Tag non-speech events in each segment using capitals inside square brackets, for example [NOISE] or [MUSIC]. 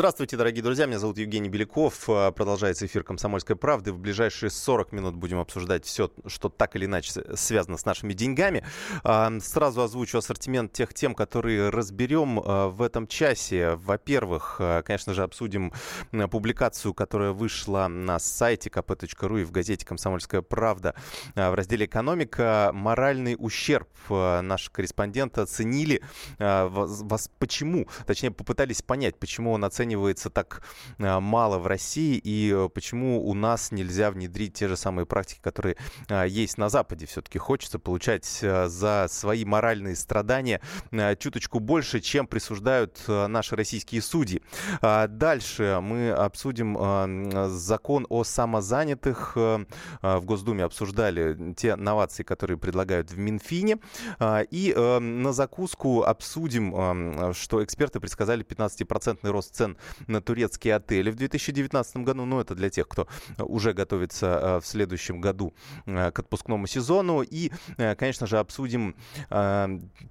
Здравствуйте, дорогие друзья. Меня зовут Евгений Беляков. А, продолжается эфир «Комсомольской правды». В ближайшие 40 минут будем обсуждать все, что так или иначе связано с нашими деньгами. А, сразу озвучу ассортимент тех тем, которые разберем а, в этом часе. Во-первых, конечно же, обсудим публикацию, которая вышла на сайте kp.ru и в газете «Комсомольская правда» в разделе «Экономика». Моральный ущерб наши корреспонденты оценили. Вас почему? Точнее, попытались понять, почему он оценивает оценивается так а, мало в России и э, почему у нас нельзя внедрить те же самые практики, которые а, есть на Западе. Все-таки хочется получать э, за свои моральные страдания э, чуточку больше, чем присуждают наши российские судьи. А, дальше мы обсудим закон о самозанятых. В Госдуме обсуждали те новации, которые предлагают в Минфине. И на закуску обсудим, что эксперты предсказали 15% рост цен цен на турецкие отели в 2019 году. Ну, это для тех, кто уже готовится э, в следующем году э, к отпускному сезону. И, э, конечно же, обсудим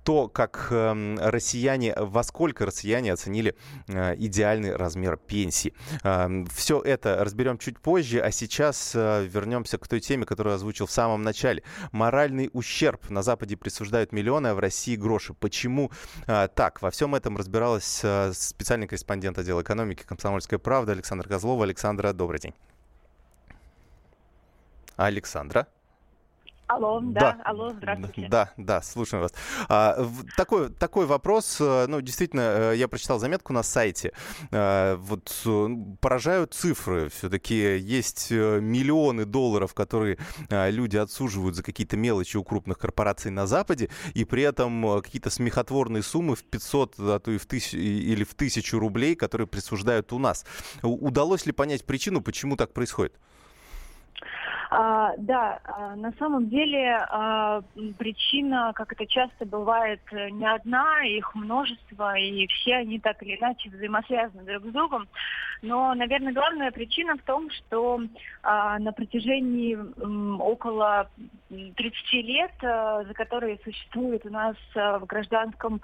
то, как эм, россияне, во сколько россияне оценили идеальный размер пенсии. Все это разберем чуть позже, а сейчас вернемся к той теме, которую озвучил в самом начале. Моральный ущерб. На Западе присуждают миллионы, а в России гроши. Почему так? Во всем этом разбиралась специальный корреспондент отдела экономики «Комсомольской правды» Александр Козлова. Александра, добрый день. Александра. Алло, да, да, алло, здравствуйте. Да, да, слушаем вас. А, такой, такой вопрос, э, ну, действительно, э, я прочитал заметку на сайте. А, вот поражают цифры. Все-таки есть миллионы долларов, которые люди отсуживают за какие-то мелочи у крупных корпораций на Западе, и при этом какие-то смехотворные суммы в 500, а то и в тысячу, или в тысячу рублей, которые присуждают у нас. Удалось ли понять причину, почему так происходит? А, да, а, на самом деле а, причина, как это часто бывает, не одна, их множество, и все они так или иначе взаимосвязаны друг с другом. Но, наверное, главная причина в том, что а, на протяжении м, около 30 лет, а, за которые существует у нас а, в гражданском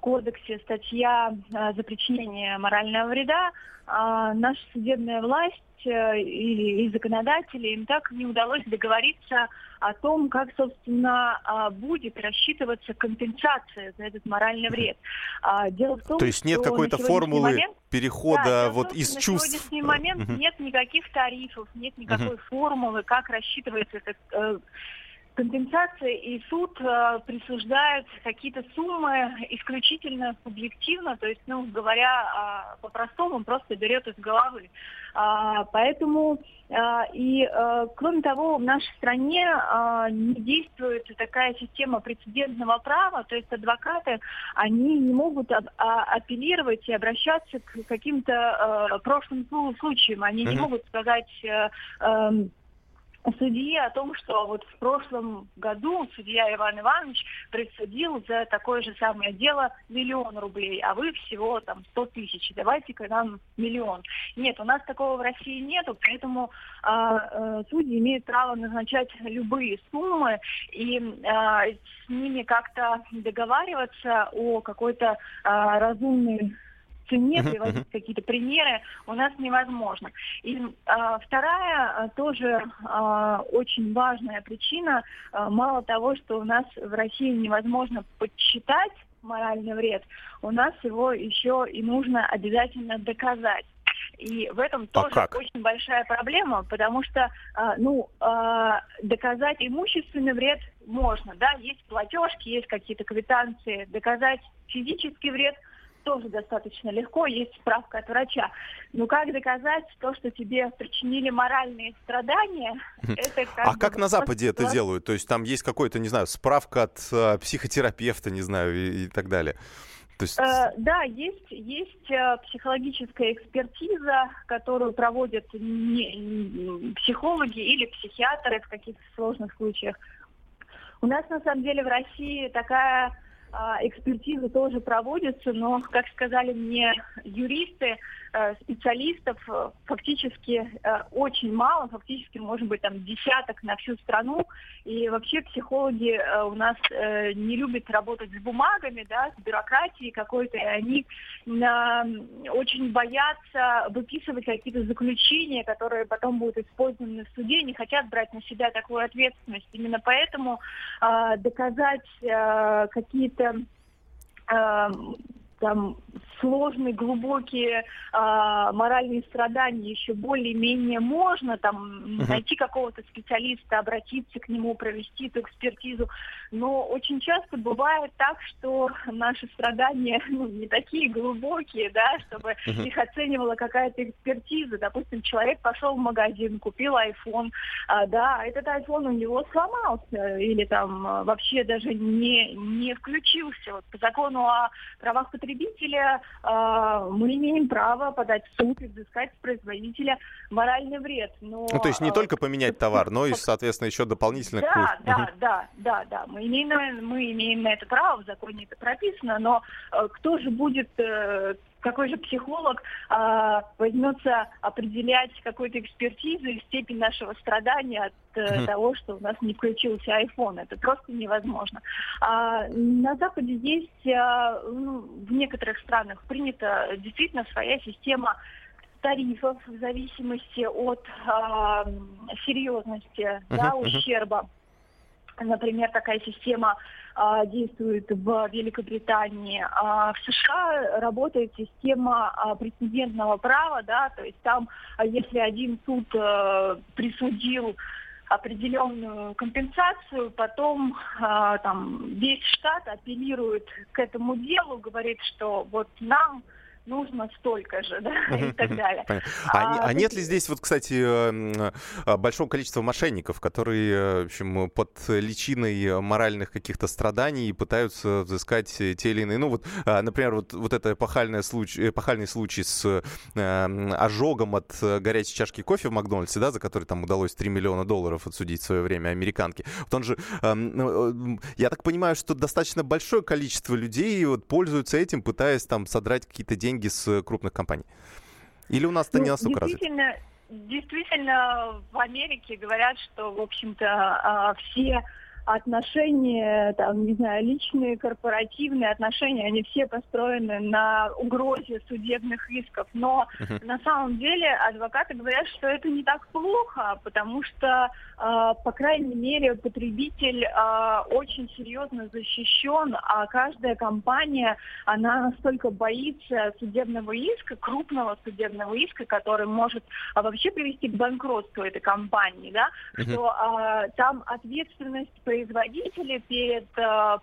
кодексе статья а, за причинение морального вреда, а, наша судебная власть Э, и, и законодатели, им так не удалось договориться о том, как, собственно, а, будет рассчитываться компенсация за этот моральный вред. А, дело в том, То есть нет какой-то формулы момент, перехода да, вот том, из на чувств? На сегодняшний момент uh-huh. нет никаких тарифов, нет никакой uh-huh. формулы, как рассчитывается этот э, компенсация и суд э, присуждает какие-то суммы исключительно субъективно, то есть, ну, говоря э, по-простому, он просто берет из головы. А, поэтому а, и а, кроме того, в нашей стране а, не действует такая система прецедентного права, то есть адвокаты, они не могут а, а, апеллировать и обращаться к каким-то а, прошлым случаям, они mm-hmm. не могут сказать а, а, судьи о том, что вот в прошлом году судья Иван Иванович присудил за такое же самое дело миллион рублей, а вы всего там 100 тысяч, давайте-ка нам миллион. Нет, у нас такого в России нету, поэтому а, а, судьи имеют право назначать любые суммы и а, с ними как-то договариваться о какой-то а, разумной цене, приводить какие-то примеры у нас невозможно. И а, вторая а, тоже а, очень важная причина, а, мало того, что у нас в России невозможно подсчитать моральный вред, у нас его еще и нужно обязательно доказать. И в этом а тоже как? очень большая проблема, потому что, э, ну, доказать имущественный вред можно, да, есть платежки, есть какие-то квитанции, доказать физический вред – тоже достаточно легко, есть справка от врача. Но как доказать то, что тебе причинили моральные страдания? Это как а как на Западе это делают? То есть там есть какой-то, не знаю, справка от э, психотерапевта, не знаю, и, и так далее? То есть... э, да, есть, есть э, психологическая экспертиза, которую проводят не, психологи или психиатры в каких-то сложных случаях. У нас на самом деле в России такая экспертизы тоже проводятся, но, как сказали мне юристы, Э, специалистов э, фактически э, очень мало, фактически может быть там десяток на всю страну. И вообще психологи у нас не любят работать с бумагами, да, с бюрократией какой-то, и они очень боятся выписывать какие-то заключения, которые потом будут использованы в суде, не хотят брать на себя такую ответственность. Именно поэтому доказать какие-то там сложные, глубокие э, моральные страдания еще более-менее можно, там, uh-huh. найти какого-то специалиста, обратиться к нему, провести эту экспертизу. Но очень часто бывает так, что наши страдания ну, не такие глубокие, да, чтобы uh-huh. их оценивала какая-то экспертиза. Допустим, человек пошел в магазин, купил iPhone, а, да, этот iPhone у него сломался или там вообще даже не, не включился. Вот по закону о правах потребителя э, мы имеем право подать в суд и взыскать с производителя моральный вред. Но, ну, то есть не э, только поменять товар, но и, соответственно, еще дополнительно... Да, да, да, да, да. Мы имеем, мы имеем на это право, в законе это прописано, но э, кто же будет э, какой же психолог а, возьмется определять какую-то экспертизу и степень нашего страдания от mm-hmm. того, что у нас не включился iPhone. Это просто невозможно. А, на Западе есть, а, ну, в некоторых странах принята действительно своя система тарифов в зависимости от а, серьезности uh-huh, да, ущерба. Например, такая система действует в Великобритании. А в США работает система а, прецедентного права, да, то есть там, а, если один суд а, присудил определенную компенсацию, потом э, там весь штат апеллирует к этому делу, говорит, что вот нам нужно столько же, да, [LAUGHS] и так далее. А, а, а нет ли здесь, вот, кстати, эм, э, большого количества мошенников, которые, э, в общем, под личиной моральных каких-то страданий пытаются взыскать те или иные, ну вот, а, например, вот, вот это эпохальный случай, эпохальный случай с э, ожогом от горячей чашки кофе в Макдональдсе, да, за который там удалось 3 миллиона долларов отсудить в свое время американки. Вот он же, эм, я так понимаю, что достаточно большое количество людей вот пользуются этим, пытаясь там содрать какие-то деньги деньги с крупных компаний? Или у нас это ну, не настолько действительно, развито? Действительно, в Америке говорят, что, в общем-то, а, все отношения, там, не знаю, личные, корпоративные отношения, они все построены на угрозе судебных исков. Но uh-huh. на самом деле адвокаты говорят, что это не так плохо, потому что, э, по крайней мере, потребитель э, очень серьезно защищен, а каждая компания, она настолько боится судебного иска, крупного судебного иска, который может а, вообще привести к банкротству этой компании, да, uh-huh. что э, там ответственность производителя перед э,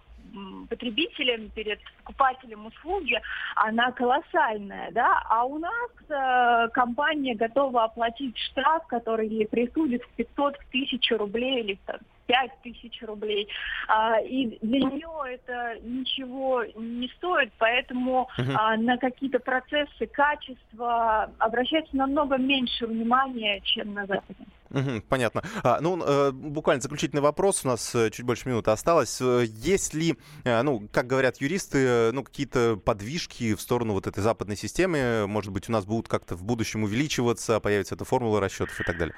потребителем, перед покупателем услуги, она колоссальная, да, а у нас э, компания готова оплатить штраф, который ей присудит в 500, в 1000 рублей или в 5 тысяч рублей. А, и для нее это ничего не стоит, поэтому uh-huh. а, на какие-то процессы качества обращается намного меньше внимания, чем на Западе. Угу, понятно. А, ну, э, буквально заключительный вопрос. У нас э, чуть больше минуты осталось. Э, есть ли, э, ну, как говорят юристы, э, ну, какие-то подвижки в сторону вот этой западной системы? Может быть, у нас будут как-то в будущем увеличиваться, появится эта формула расчетов и так далее?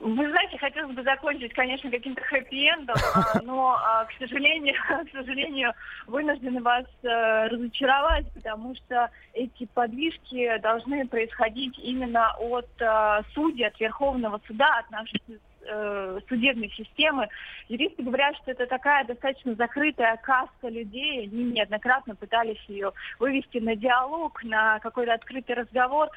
Вы знаете, хотелось бы закончить, конечно, каким-то хэппи-эндом, а, но, а, к сожалению, [LAUGHS] к сожалению, вынуждены вас э, разочаровать, потому что эти подвижки должны происходить именно от э, судей, от Верховного суда, от наших э, судебной системы. Юристы говорят, что это такая достаточно закрытая каста людей. Они неоднократно пытались ее вывести на диалог, на какой-то открытый разговор.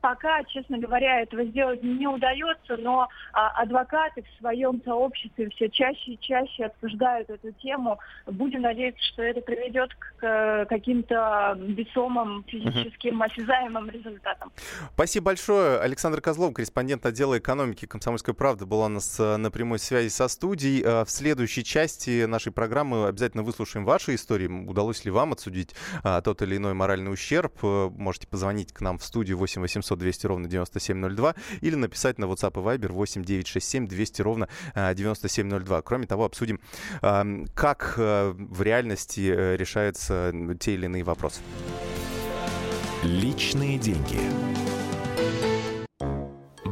Пока, честно говоря, этого сделать не удается, но а, адвокаты в своем сообществе все чаще и чаще обсуждают эту тему. Будем надеяться, что это приведет к каким-то весомым физическим, осязаемым результатам. Спасибо большое. Александр Козлов, корреспондент отдела экономики «Комсомольской правды», был была у нас э, на прямой связи со студией. Э, в следующей части нашей программы обязательно выслушаем ваши истории. Удалось ли вам отсудить а, тот или иной моральный ущерб? Можете позвонить к нам в студию 8 800 200 ровно 9702 или написать на WhatsApp и Viber 8 967 200 ровно 9702. Кроме того, обсудим, как в реальности решаются те или иные вопросы. Личные деньги.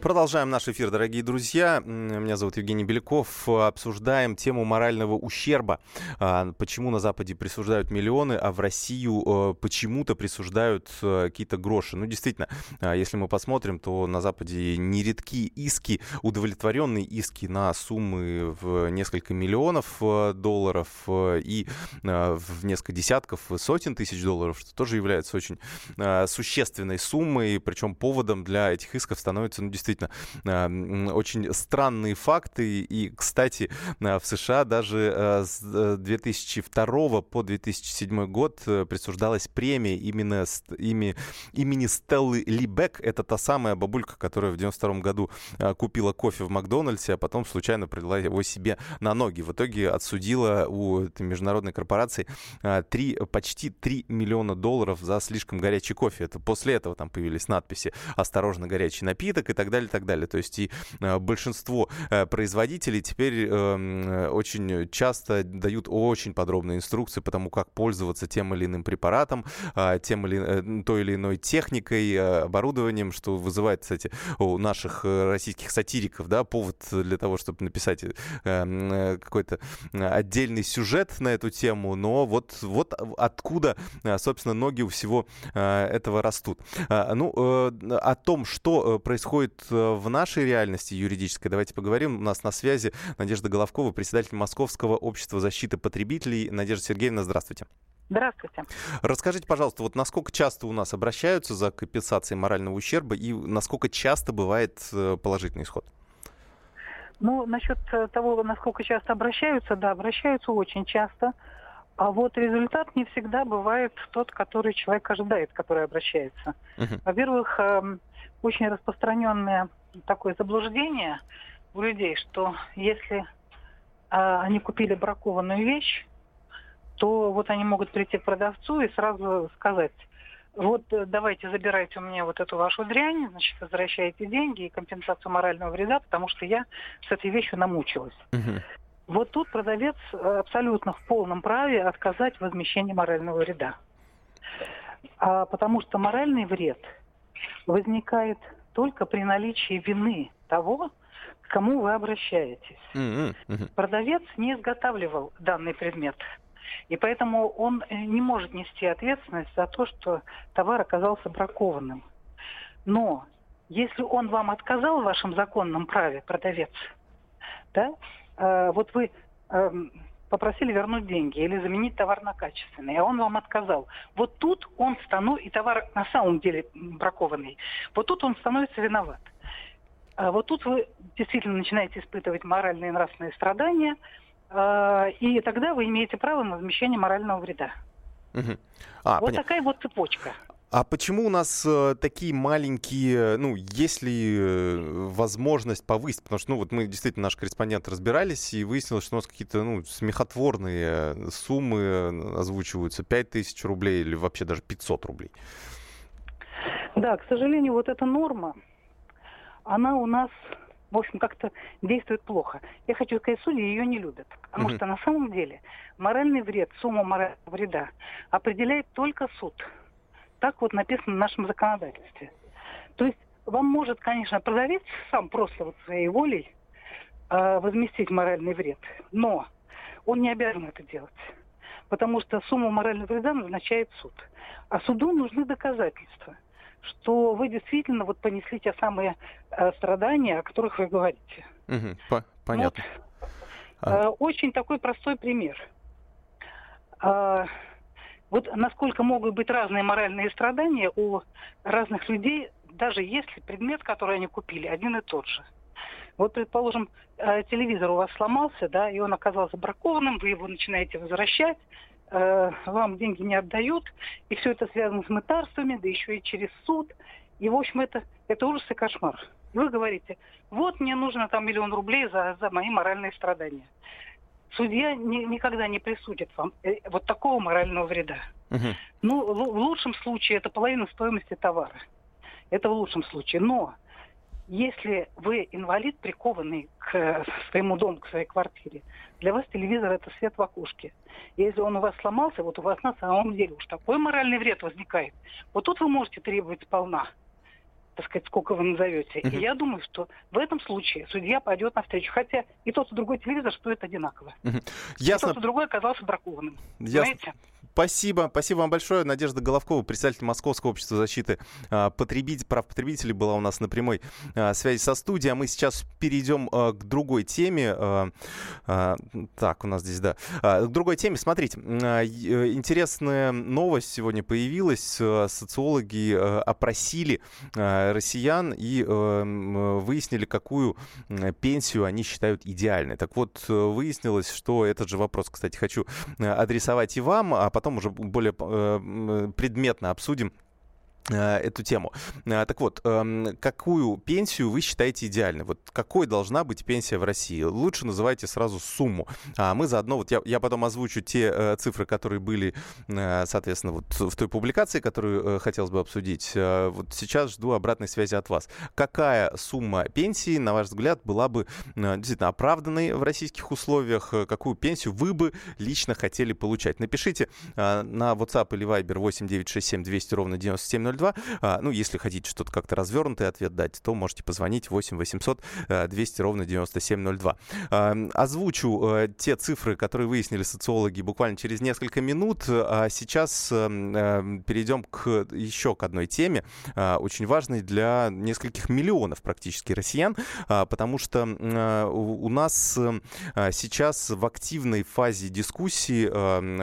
Продолжаем наш эфир, дорогие друзья. Меня зовут Евгений Беляков. Обсуждаем тему морального ущерба. А, почему на Западе присуждают миллионы, а в Россию э, почему-то присуждают э, какие-то гроши. Ну, действительно, а, если мы посмотрим, то на Западе нередки иски, удовлетворенные иски на суммы в несколько миллионов э, долларов и в несколько десятков, сотен тысяч долларов, что тоже является очень существенной суммой. Причем поводом для этих исков становится, ну, действительно, действительно очень странные факты. И, кстати, э, в США даже э, с 2002 э, по 2007 год присуждалась премия именно ими, имени Стеллы Либек. Это та самая бабулька, которая в 92 году купила кофе в Макдональдсе, а потом случайно прилила его себе на ноги. В итоге отсудила у этой международной корпорации 3, почти 3 миллиона долларов за слишком горячий кофе. Это после этого там появились надписи «Осторожно, горячий напиток» и так далее далее, так далее. То есть и э, большинство э, производителей теперь э, очень часто дают очень подробные инструкции по тому, как пользоваться тем или иным препаратом, а, тем или той или иной техникой, оборудованием, что вызывает, кстати, у наших российских сатириков, да, повод для того, чтобы написать какой-то отдельный сюжет на эту тему, но вот, вот откуда, собственно, ноги у всего этого растут. А, ну, о том, что происходит Э, в нашей реальности юридической давайте поговорим. У нас на связи Надежда Головкова, председатель Московского общества защиты потребителей. Надежда Сергеевна, здравствуйте. Здравствуйте. Расскажите, пожалуйста, вот насколько часто у нас обращаются за компенсацией морального ущерба и насколько часто бывает э, положительный исход? Ну, насчет э, того, насколько часто обращаются, да, обращаются очень часто. А вот результат не всегда бывает тот, который человек ожидает, который обращается. Uh-huh. Во-первых, эм, очень распространенное такое заблуждение у людей, что если а, они купили бракованную вещь, то вот они могут прийти к продавцу и сразу сказать, вот э, давайте забирайте у меня вот эту вашу дрянь, значит, возвращайте деньги и компенсацию морального вреда, потому что я с этой вещью намучилась. Угу. Вот тут продавец э, абсолютно в полном праве отказать в возмещении морального вреда. А, потому что моральный вред – возникает только при наличии вины того, к кому вы обращаетесь. Mm-hmm. Mm-hmm. Продавец не изготавливал данный предмет. И поэтому он э, не может нести ответственность за то, что товар оказался бракованным. Но если он вам отказал в вашем законном праве, продавец, да, э, вот вы э, попросили вернуть деньги или заменить товар на качественный, а он вам отказал. Вот тут он становится, и товар на самом деле бракованный, вот тут он становится виноват. А вот тут вы действительно начинаете испытывать моральные и нравственные страдания, а, и тогда вы имеете право на возмещение морального вреда. Угу. А, вот понятно. такая вот цепочка. А почему у нас э, такие маленькие, ну, есть ли э, возможность повысить? Потому что, ну, вот мы действительно, наши корреспонденты разбирались, и выяснилось, что у нас какие-то, ну, смехотворные э, суммы э, озвучиваются. 5 тысяч рублей или вообще даже 500 рублей. Да, к сожалению, вот эта норма, она у нас, в общем, как-то действует плохо. Я хочу сказать, судьи ее не любят. Потому угу. что на самом деле моральный вред, сумма морального вреда определяет только суд – так вот написано в нашем законодательстве. То есть вам может, конечно, продавец сам просто вот своей волей э, возместить моральный вред, но он не обязан это делать. Потому что сумму морального вреда назначает суд. А суду нужны доказательства, что вы действительно вот понесли те самые э, страдания, о которых вы говорите. Угу, по- понятно. Вот, э, а... Очень такой простой пример. А, вот насколько могут быть разные моральные страдания у разных людей, даже если предмет, который они купили, один и тот же. Вот, предположим, э, телевизор у вас сломался, да, и он оказался бракованным, вы его начинаете возвращать, э, вам деньги не отдают, и все это связано с мытарствами, да еще и через суд. И, в общем, это, это ужас и кошмар. Вы говорите, вот мне нужно там миллион рублей за, за мои моральные страдания судья ни, никогда не присудит вам э, вот такого морального вреда. Угу. Ну, в, в лучшем случае это половина стоимости товара. Это в лучшем случае. Но если вы инвалид, прикованный к своему дому, к своей квартире, для вас телевизор это свет в окошке. Если он у вас сломался, вот у вас на самом деле уж такой моральный вред возникает. Вот тут вы можете требовать сполна так сказать, сколько вы назовете. Uh-huh. И я думаю, что в этом случае судья пойдет навстречу. Хотя и тот, и другой телевизор стоит одинаково. Uh-huh. Ясно. И тот, и другой оказался бракованным. Ясно. Понимаете? Спасибо. Спасибо вам большое. Надежда Головкова, председатель Московского общества защиты а, потребитель, прав потребителей, была у нас на прямой а, связи со студией. А мы сейчас перейдем а, к другой теме. Так, у нас здесь, да. К другой теме. Смотрите, интересная новость сегодня появилась. Социологи опросили россиян и выяснили, какую пенсию они считают идеальной. Так вот, выяснилось, что этот же вопрос, кстати, хочу адресовать и вам, а потом уже более э, предметно обсудим. Э, эту тему. Э, так вот, эм, какую пенсию вы считаете идеальной? Вот какой должна быть пенсия в России? Лучше называйте сразу сумму. А мы заодно, вот я, я потом озвучу те э, цифры, которые были, соответственно, вот в той публикации, которую хотелось бы обсудить. Вот сейчас жду обратной связи от вас. Какая сумма пенсии, на ваш взгляд, была бы действительно оправданной в российских условиях? Какую пенсию вы бы лично хотели получать? Напишите на WhatsApp или Viber 8967 200 ровно 9702 2. А, ну, если хотите что-то как-то развернутый ответ дать, то можете позвонить 8 800 200 ровно 9702. А, озвучу а, те цифры, которые выяснили социологи буквально через несколько минут. А сейчас а, перейдем к еще к одной теме, а, очень важной для нескольких миллионов практически россиян, а, потому что а, у нас сейчас в активной фазе дискуссии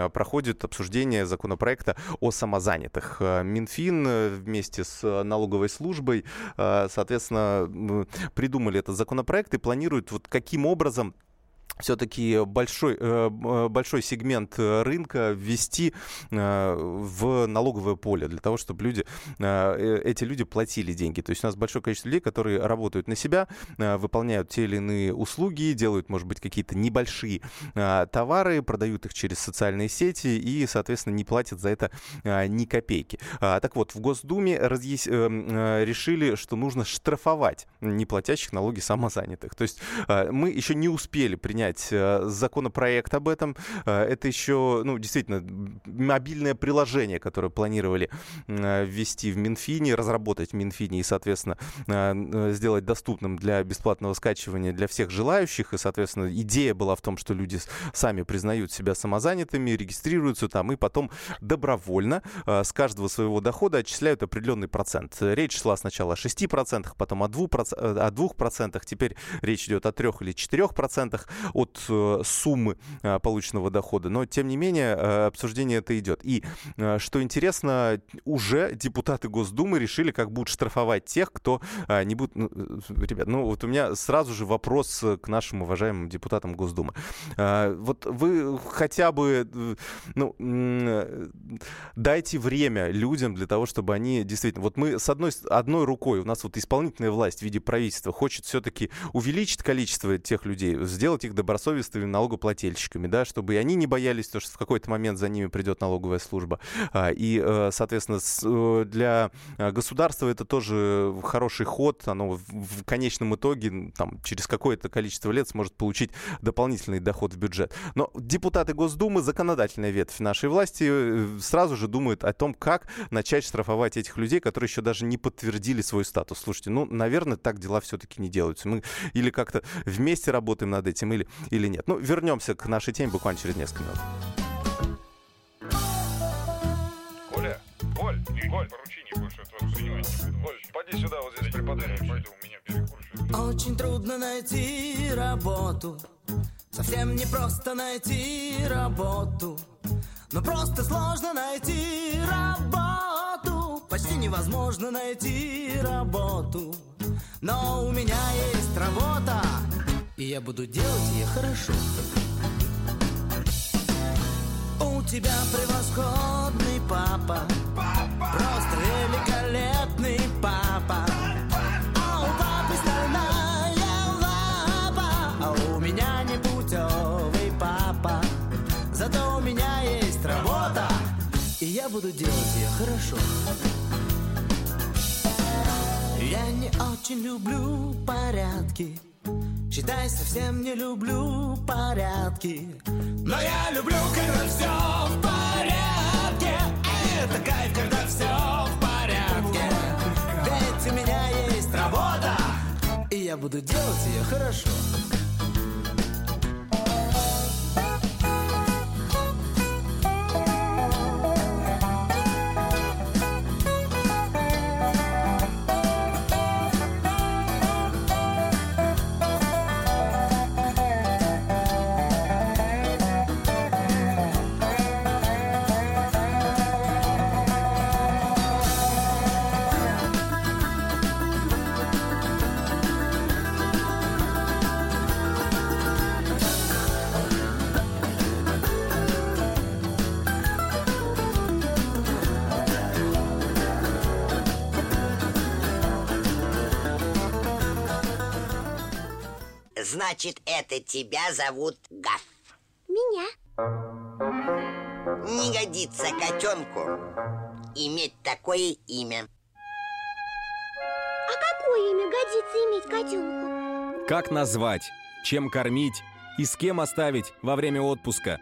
проходит обсуждение законопроекта о самозанятых. Минфин вместе с э, налоговой службой, э, соответственно, придумали этот законопроект и планируют вот каким образом все-таки большой, э, большой сегмент э, рынка ввести э, в налоговое поле для того, чтобы люди, эти люди платили деньги. То есть у нас большое количество людей, которые работают на себя, выполняют те или иные услуги, делают, может быть, какие-то небольшие товары, продают их через социальные сети и, соответственно, не платят за это ни копейки. Так вот, в Госдуме разъяс... решили, что нужно штрафовать неплатящих налоги самозанятых. То есть мы еще не успели принять принять э, законопроект об этом. Э, это еще, ну, действительно, мобильное приложение, которое планировали э, ввести в Минфине, разработать в Минфине и, соответственно, сделать доступным для бесплатного скачивания для всех желающих. И, соответственно, идея была в том, что люди сами признают себя самозанятыми, регистрируются там и потом добровольно с каждого своего дохода отчисляют определенный процент. Речь шла сначала о 6%, потом о 2%, о 2%, теперь речь идет о 3 или 4% от э, суммы э, полученного дохода. Но, тем не менее, э, обсуждение это идет. И, что интересно, уже депутаты Госдумы решили, как будут штрафовать тех, кто не будет... Ну, ребят, ну вот у меня сразу же вопрос к нашим уважаемым депутатам Госдумы. Вот вы хотя бы ну, дайте время людям для того, чтобы они действительно... Вот мы с одной, одной рукой, у нас вот исполнительная власть в виде правительства хочет все-таки увеличить количество тех людей, сделать их добросовестными налогоплательщиками, да, чтобы и они не боялись, то, что в какой-то момент за ними придет налоговая служба. А, и, э, соответственно, э, для э, государства это тоже хороший ход, оно в конечном итоге там, через какое-то количество лет сможет получить дополнительный доход в бюджет. Но депутаты Госдумы, законодательная ветвь нашей власти, сразу же думают о том, как начать штрафовать этих людей, которые еще даже не подтвердили свой статус. Слушайте, ну, наверное, так дела все-таки не делаются. Мы или как-то вместе работаем над этим, или или нет. Ну, вернемся к нашей теме буквально через несколько минут. Коля, Коль, Коль, поручение больше от вас принимать не буду. Коль, поди сюда, вот здесь преподай. Пойду, у меня перекур. Очень трудно найти работу, совсем не просто найти работу. Но просто сложно найти работу Почти невозможно найти работу Но у меня есть работа И я буду делать ее хорошо. У тебя превосходный папа. Просто великолепный папа. А у папы стальная лапа. А у меня непутевый папа. Зато у меня есть работа. И я буду делать ее хорошо. Я не очень люблю порядки Считай, совсем не люблю порядки. Но я люблю, когда все в порядке. Это кайф, когда все в порядке. Ведь у меня есть работа И я буду делать ее хорошо Значит, это тебя зовут Гав. Меня. Не годится котенку иметь такое имя. А какое имя годится иметь котенку? Как назвать, чем кормить и с кем оставить во время отпуска.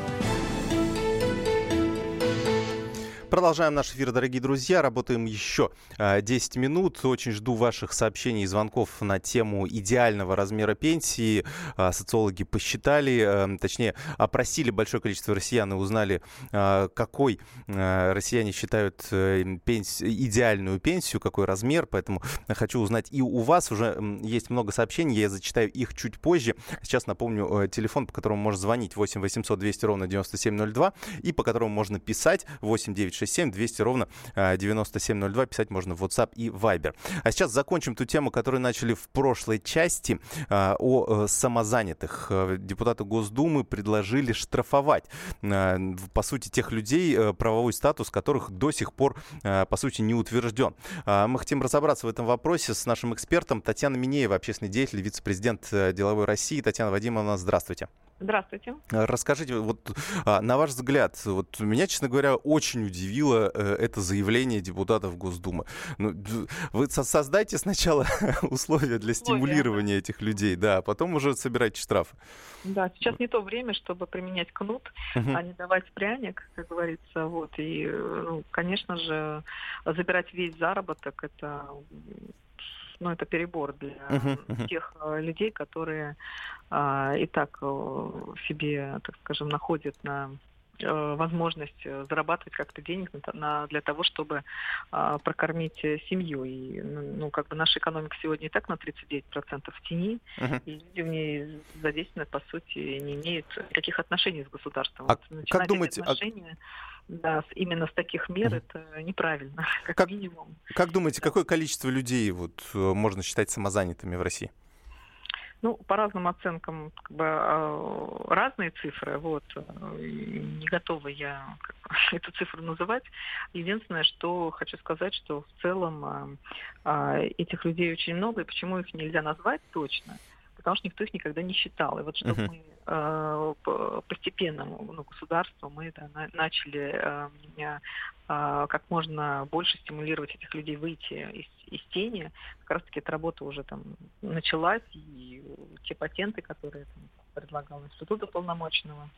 Продолжаем наш эфир, дорогие друзья. Работаем еще э, 10 минут. Очень жду ваших сообщений и звонков на тему идеального размера пенсии. Э, социологи посчитали, э, точнее, опросили большое количество россиян и узнали, какой россияне считают э, пенс... идеальную пенсию, какой размер. Поэтому хочу узнать и у вас. Уже есть много сообщений, я зачитаю их чуть позже. Сейчас напомню э, телефон, по которому можно звонить 8 800 200 ровно 9702 и по которому можно писать 8 9 967 200 ровно э, 9702. Писать можно в WhatsApp и Viber. А сейчас закончим ту тему, которую начали в прошлой части э, о э, самозанятых. Э, Депутаты Госдумы предложили штрафовать, э, по сути, тех людей, э, правовой статус которых до сих пор, э, по сути, не утвержден. Мы хотим разобраться в этом вопросе с нашим экспертом Татьяна Минеева, общественный деятель, вице-президент э, деловой России. Татьяна Вадимовна, здравствуйте. Здравствуйте. А, Расскажите, вот а, на ваш взгляд, вот меня, честно говоря, очень удивило э, это заявление депутатов Госдумы. Ну, вы со- создайте сначала [LAUGHS] условия для стимулирования этих людей, да, а потом уже собирайте штрафы. Да, сейчас не то время, чтобы применять кнут, Мгм. а не давать пряник, как говорится. Вот. И, э, ну, конечно же, забирать весь заработок это ну, это перебор для тех э, людей, которые а, и так э, себе, так скажем, находят на возможность э, зарабатывать как-то денег на, на- для того, чтобы а, прокормить э, семью. И, ну, как бы наша экономика сегодня и так на 39% в тени, Мгм. и люди в ней задействованы, по сути, не имеют никаких отношений с государством. А Вот как думаете, а- отношения да, именно с таких мер это неправильно, [LAUGHS] как, Как- минимум. Как думаете, какое количество людей вот э, можно считать самозанятыми в России? Ну, по разным оценкам как бы, а, разные цифры. Вот. э, Не готова я как бы, [LAUGHS] эту цифру называть. Единственное, что хочу сказать, что в целом а, а, этих людей очень много, и почему их нельзя назвать точно? Потому что никто их никогда не считал. И вот чтобы Мгм. мы э, постепенно, ну, государство, мы да, на- начали э, э, как можно больше стимулировать этих людей выйти из, из тени. Как раз таки эта работа уже там началась, и те патенты, которые там, предлагал Институт уполномоченного.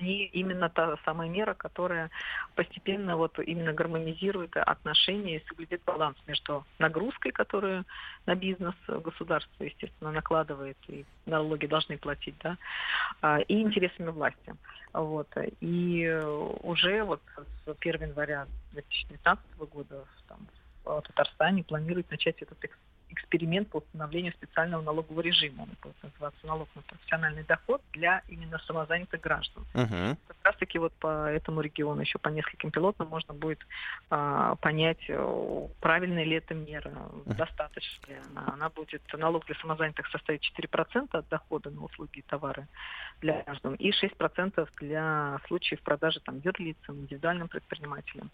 И именно та самая мера, которая постепенно вот именно гармонизирует отношения и соблюдет баланс между нагрузкой, которую на бизнес государство, естественно, накладывает, и налоги должны платить, да, а, и интересами власти. Вот. И уже вот с 1 января 2019 года там, в Татарстане планирует начать этот эксперимент по установлению специального налогового режима. Он будет называться налог на профессиональный доход для именно самозанятых граждан. Uh-huh. Раз таки вот по этому региону, еще по нескольким пилотам можно будет а, понять, э, правильная ли эта мера, достаточно ли она. Она будет, налог для самозанятых составит 4% от дохода на услуги и товары для граждан и 6% для случаев продажи там, юрлицам, индивидуальным предпринимателям.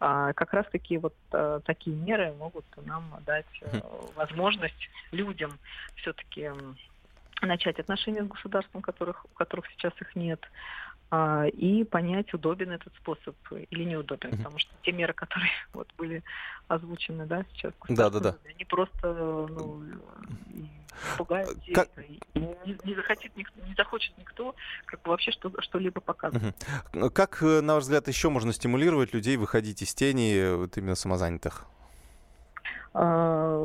А, как раз таки вот а, такие меры могут нам дать uh-huh возможность людям все-таки начать отношения с государством, которых, у которых сейчас их нет, а, и понять, удобен этот способ или неудобен, mm-hmm. потому что те меры, которые [LAUGHS] вот были озвучены, да, сейчас, да, да, да. они просто ну, пугают как... и не, не захочет никто, не захочет никто как вообще что, что-либо показывать. Mm-hmm. Как, э, на ваш взгляд, еще можно стимулировать людей выходить из тени э, вот именно самозанятых? А,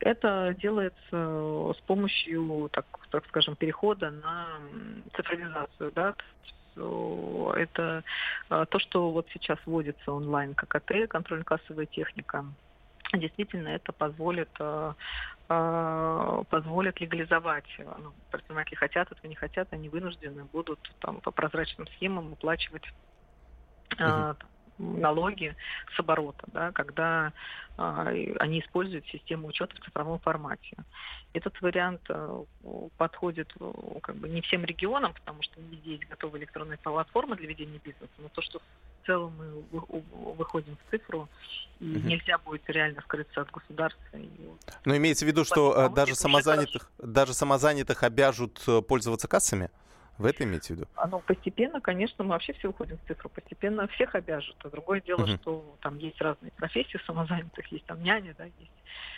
это делается с помощью, так, так скажем, перехода на цифровизацию, да, это а, то, что вот сейчас вводится онлайн ККТ, контрольно-кассовая техника. Действительно, это позволит а, позволит легализовать. Ну, предприниматели хотят этого, не хотят, они вынуждены будут там, по прозрачным схемам уплачивать uh налоги с оборота, да, когда а, они используют систему учета в цифровом формате. Этот вариант а, подходит а, как бы не всем регионам, потому что не везде есть готовые электронные платформы для ведения бизнеса, но то, что в целом мы выходим в цифру, и угу. нельзя будет реально скрыться от государства. И, но имеется в виду, что даже самозанятых, даже самозанятых обяжут э, пользоваться кассами? Вы это имеете в виду? Оно постепенно, конечно, мы вообще все уходим в цифру, постепенно всех обяжут. А другое дело, uh-huh. что там есть разные профессии самозанятых, есть там няни, да, есть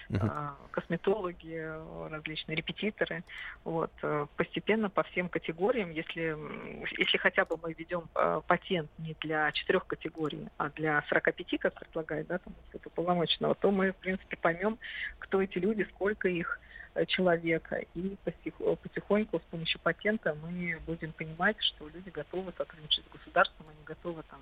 uh-huh. а, косметологи, различные репетиторы. Вот. Э, постепенно по всем категориям, если, если хотя бы мы ведем а, патент не для четырех категорий, а для 45, как предлагает, да, там, полномочного, то мы, в принципе, поймем, кто эти люди, сколько их, Э, человека. И потихоньку с помощью патента мы будем понимать, что люди готовы сотрудничать с государством, они готовы там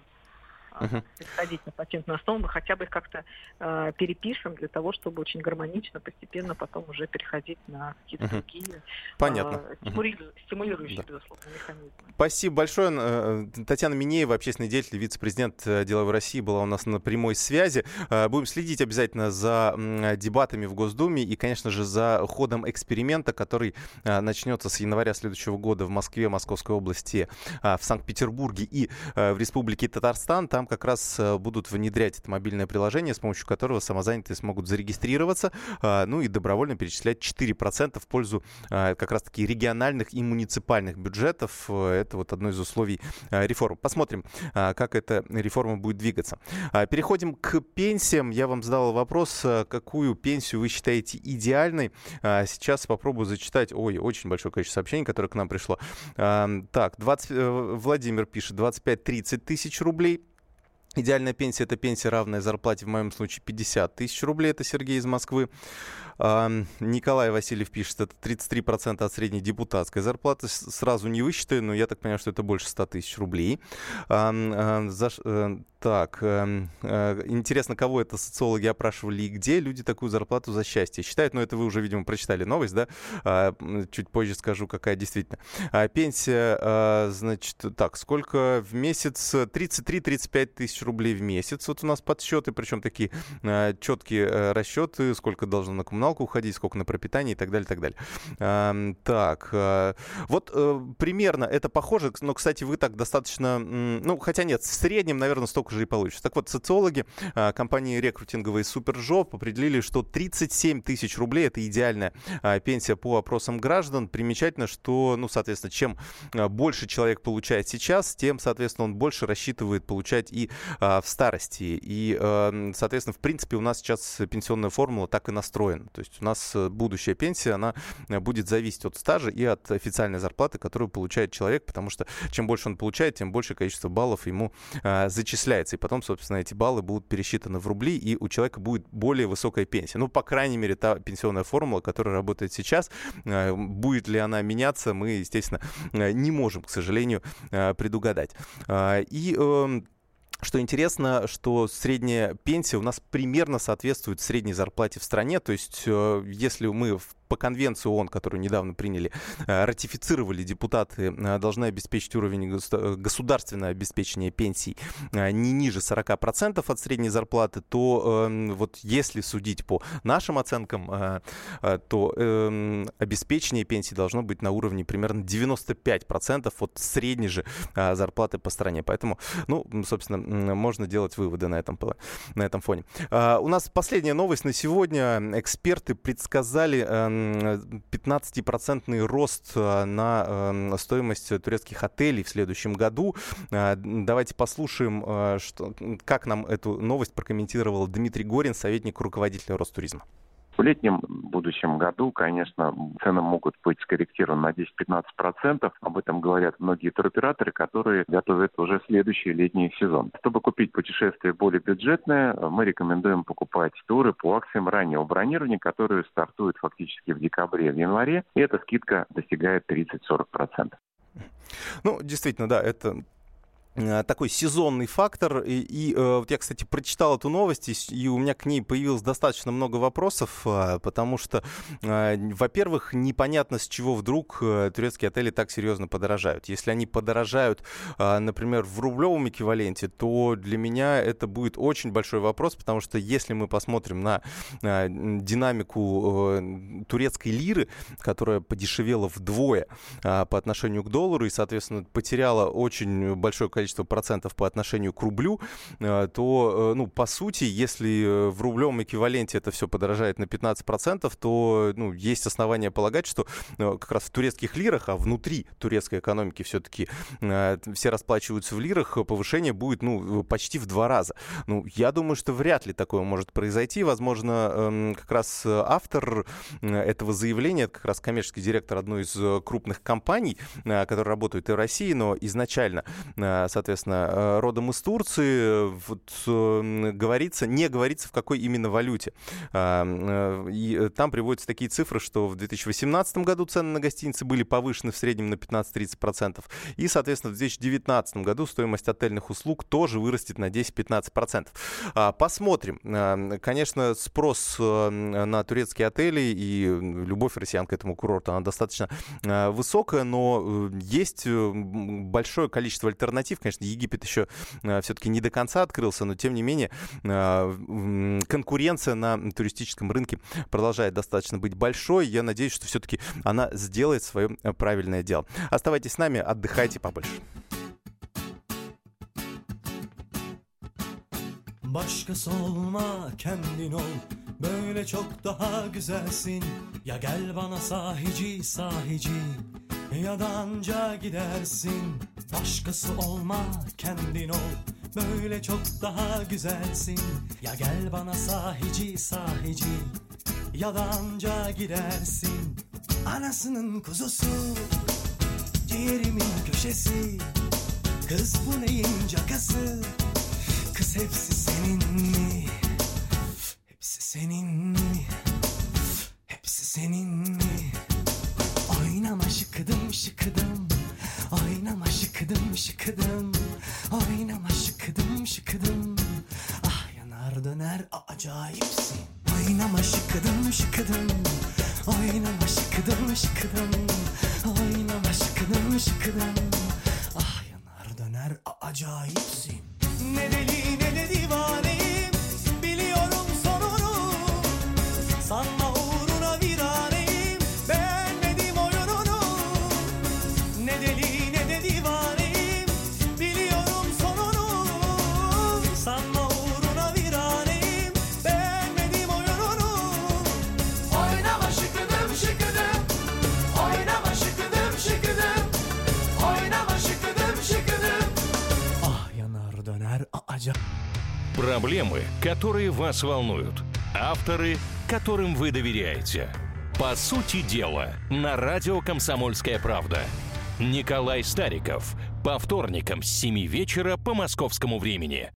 uh-huh. переходить на патентную основу, мы хотя бы их как-то э, перепишем для того, чтобы очень гармонично, постепенно потом уже переходить на какие-то uh-huh. другие Понятно. Э, стимулирующие, uh-huh. стимулирующие да. безусловно, механизмы. Спасибо большое. Э, Татьяна Минеева, общественный деятель, вице-президент э, Деловой России, была у нас на прямой связи. Э, будем следить обязательно за дебатами в Госдуме и, конечно же, за ходом эксперимента, который начнется с января следующего года в Москве, Московской области, в Санкт-Петербурге и в Республике Татарстан. Там там как раз э, будут внедрять это мобильное приложение, с помощью которого самозанятые смогут зарегистрироваться, а, ну и добровольно перечислять 4% в пользу а, как раз-таки региональных и муниципальных бюджетов. Э, это вот одно из условий а, реформы. Посмотрим, как эта реформа будет двигаться. Переходим к пенсиям. Я вам задал вопрос, какую пенсию вы считаете идеальной. Сейчас попробую зачитать. Ой, очень большое количество сообщений, которое к нам пришло. Так, 20, э, Владимир пишет 25-30 тысяч рублей. Идеальная пенсия – это пенсия, равная зарплате, в моем случае, 50 тысяч рублей. Это Сергей из Москвы. Николай Васильев пишет, это 33% от средней депутатской зарплаты. Сразу не высчитаю, но я так понимаю, что это больше 100 тысяч рублей. Э, так, эм, э, интересно, кого это социологи опрашивали и где люди такую зарплату за счастье считают. Но это вы уже, видимо, прочитали новость, да? А, чуть позже скажу, какая действительно. А, пенсия, а, значит, так, сколько в месяц? 33-35 тысяч рублей в месяц. Вот у нас подсчеты, причем такие четкие э, расчеты, сколько должно на коммуналку уходить, сколько на пропитание и так далее, так далее. Так, э, вот э, примерно это похоже, но, кстати, вы так достаточно, ну, хотя нет, в среднем, наверное, столько же и получишь. Так вот, социологи а, компании рекрутинговой Супержоп определили, что 37 тысяч рублей – это идеальная а, пенсия по опросам граждан. Примечательно, что, ну, соответственно, чем а, больше человек получает сейчас, тем, соответственно, он больше рассчитывает получать и в старости. И, соответственно, в принципе, у нас сейчас пенсионная формула так и настроена. То есть у нас э, будущая пенсия, она э, будет зависеть от стажа и от официальной зарплаты, которую получает человек, потому что чем больше он получает, тем больше количество баллов ему зачисляется. И потом, собственно, эти баллы будут пересчитаны в рубли, и у человека будет более высокая пенсия. Ну, по крайней мере, та пенсионная формула, которая работает сейчас, э, будет ли она меняться, мы, естественно, э, не можем, к сожалению, э, предугадать. И эм, что интересно, что средняя пенсия у нас примерно соответствует средней зарплате в стране. То есть, если мы в по конвенции ООН, которую недавно приняли, э, ратифицировали депутаты, э, должны обеспечить уровень э, государственного обеспечения пенсий не ниже 40% от средней зарплаты, то эм, вот если судить по нашим оценкам, то эм, обеспечение пенсий должно быть на уровне примерно 95% от средней же зарплаты по стране. Поэтому, ну, собственно, можно делать выводы на этом, на этом фоне. У нас последняя новость на сегодня. Эксперты предсказали 15-процентный рост э, на эм, стоимость турецких отелей в следующем году. Э, давайте послушаем, э, что, как нам эту новость прокомментировал Дмитрий Горин, советник руководителя Ростуризма. В летнем будущем году, конечно, цены могут быть скорректированы на 10-15%. Об этом говорят многие туроператоры, которые готовят уже следующий летний сезон. Чтобы купить путешествие более бюджетное, мы рекомендуем покупать туры по акциям раннего бронирования, которые стартуют фактически в декабре, в январе, и эта скидка достигает 30-40%. Ну, действительно, да, это такой сезонный фактор. И, и э, вот я, кстати, прочитал эту новость, и, у меня к ней появилось достаточно много вопросов, э, потому что, э, во-первых, непонятно, с чего вдруг э, турецкие отели так серьезно подорожают. Если они подорожают, э, например, в рублевом эквиваленте, то для меня это будет очень большой вопрос, потому что если мы посмотрим на э, динамику э, турецкой лиры, которая подешевела вдвое э, по отношению к доллару и, соответственно, потеряла очень большое количество количество процентов по отношению к рублю, э, то, э, ну, по сути, если э, в рублевом эквиваленте это все подорожает на 15%, то, ну, есть основания полагать, что как раз в турецких лирах, а внутри турецкой экономики все-таки все расплачиваются в лирах, повышение будет, ну, почти в два раза. Ну, я думаю, что вряд ли такое может произойти. Возможно, эм, как раз автор этого заявления, как раз коммерческий директор одной из крупных компаний, которые работают и в России, но изначально соответственно, э, родом из Турции, вот, э, говорится, не говорится, в какой именно валюте. А, э, и там приводятся такие цифры, что в 2018 году цены на гостиницы были повышены в среднем на 15-30%. И, соответственно, в 2019 году стоимость отельных услуг тоже вырастет на 10-15%. А, посмотрим. А, конечно, спрос на турецкие отели и любовь россиян к этому курорту, она достаточно высокая, но есть большое количество альтернатив, Конечно, Египет еще э, все-таки не до конца открылся, но тем не менее э, конкуренция на туристическом рынке продолжает достаточно быть большой. Я надеюсь, что все-таки она сделает свое правильное дело. Оставайтесь с нами, отдыхайте побольше. Başkası olma kendin ol Böyle çok daha güzelsin Ya gel bana sahici sahici Ya da gidersin Başkası olma kendin ol Böyle çok daha güzelsin Ya gel bana sahici sahici Ya da gidersin Anasının kuzusu Ciğerimin köşesi Kız bu neyin cakası Kız hepsi senin mi? Hepsi senin mi? Hepsi senin mi? Oynama şıkıdım şıkıdım. Oynama şıkıdım şıkıdım. Oynama şıkıdım şıkıdım. Ah yanar döner acayipsin. Oynama şıkıdım şıkıdım. Oynama şıkıdım şıkıdım. Oynama şıkıdım şıkıdım которые вас волнуют. Авторы, которым вы доверяете. По сути дела, на радио «Комсомольская правда». Николай Стариков. По вторникам с 7 вечера по московскому времени.